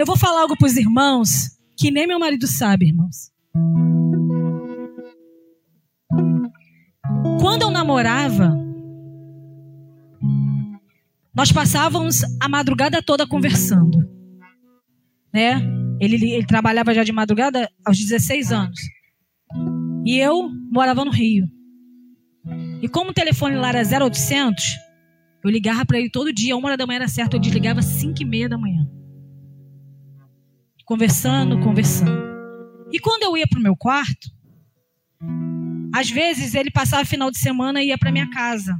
Eu vou falar algo para os irmãos que nem meu marido sabe, irmãos. Quando eu namorava, nós passávamos a madrugada toda conversando. Né? Ele, ele trabalhava já de madrugada aos 16 anos. E eu morava no Rio. E como o telefone lá era 0800, eu ligava para ele todo dia, uma hora da manhã era certo, eu desligava às 5 e meia da manhã. Conversando, conversando. E quando eu ia para o meu quarto, às vezes ele passava final de semana e ia para minha casa.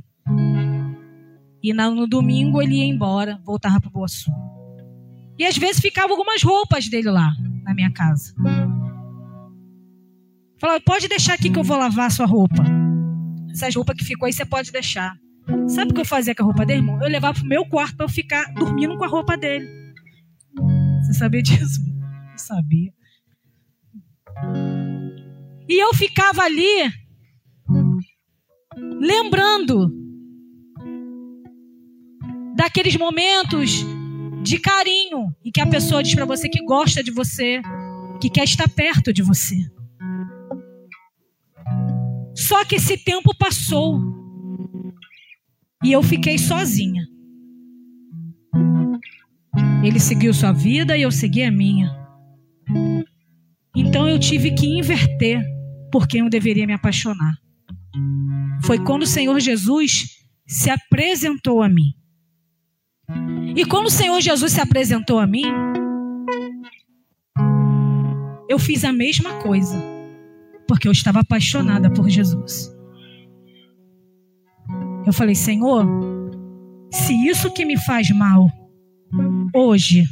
E no domingo ele ia embora, voltava para Boa Sul. E às vezes ficavam algumas roupas dele lá na minha casa. Falava, pode deixar aqui que eu vou lavar a sua roupa. Essas roupas que ficou aí você pode deixar. Sabe o que eu fazia com a roupa dele, irmão? Eu levava pro meu quarto para eu ficar dormindo com a roupa dele. Você sabia disso? Sabia. E eu ficava ali lembrando daqueles momentos de carinho e que a pessoa diz para você que gosta de você, que quer estar perto de você. Só que esse tempo passou e eu fiquei sozinha. Ele seguiu sua vida e eu segui a minha. Então eu tive que inverter por quem eu deveria me apaixonar. Foi quando o Senhor Jesus se apresentou a mim. E quando o Senhor Jesus se apresentou a mim, eu fiz a mesma coisa, porque eu estava apaixonada por Jesus. Eu falei, Senhor, se isso que me faz mal hoje,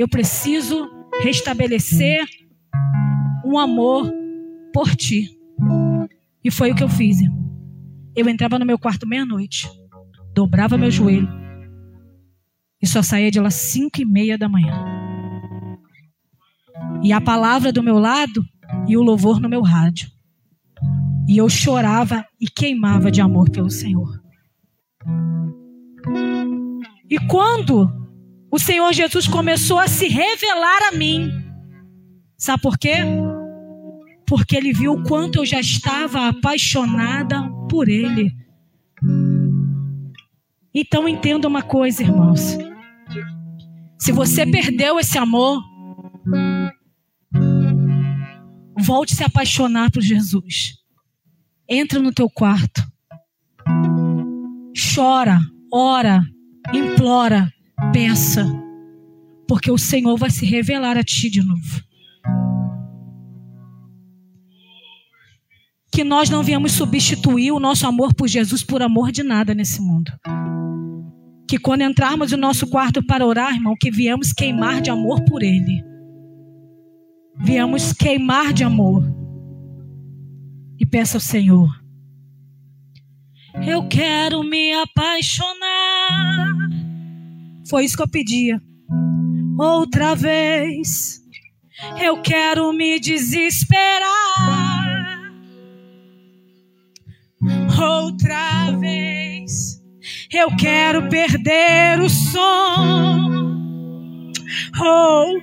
eu preciso restabelecer um amor por ti. E foi o que eu fiz. Eu entrava no meu quarto meia-noite, dobrava meu joelho e só saía de lá cinco e meia da manhã. E a palavra do meu lado e o louvor no meu rádio. E eu chorava e queimava de amor pelo Senhor. E quando o Senhor Jesus começou a se revelar a mim, sabe por quê? Porque ele viu o quanto eu já estava apaixonada por ele. Então entenda uma coisa, irmãos. Se você perdeu esse amor, volte a se apaixonar por Jesus. Entra no teu quarto. Chora, ora, implora, peça. Porque o Senhor vai se revelar a ti de novo. Que nós não viemos substituir o nosso amor por Jesus por amor de nada nesse mundo. Que quando entrarmos no nosso quarto para orar, irmão, que viemos queimar de amor por Ele. Viemos queimar de amor. E peça ao Senhor eu quero me apaixonar. Foi isso que eu pedia. Outra vez. Eu quero me desesperar. Outra vez. Eu quero perder o som. Oh,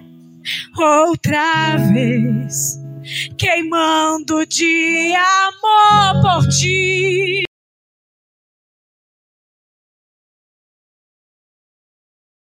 outra vez. Queimando de amor por ti.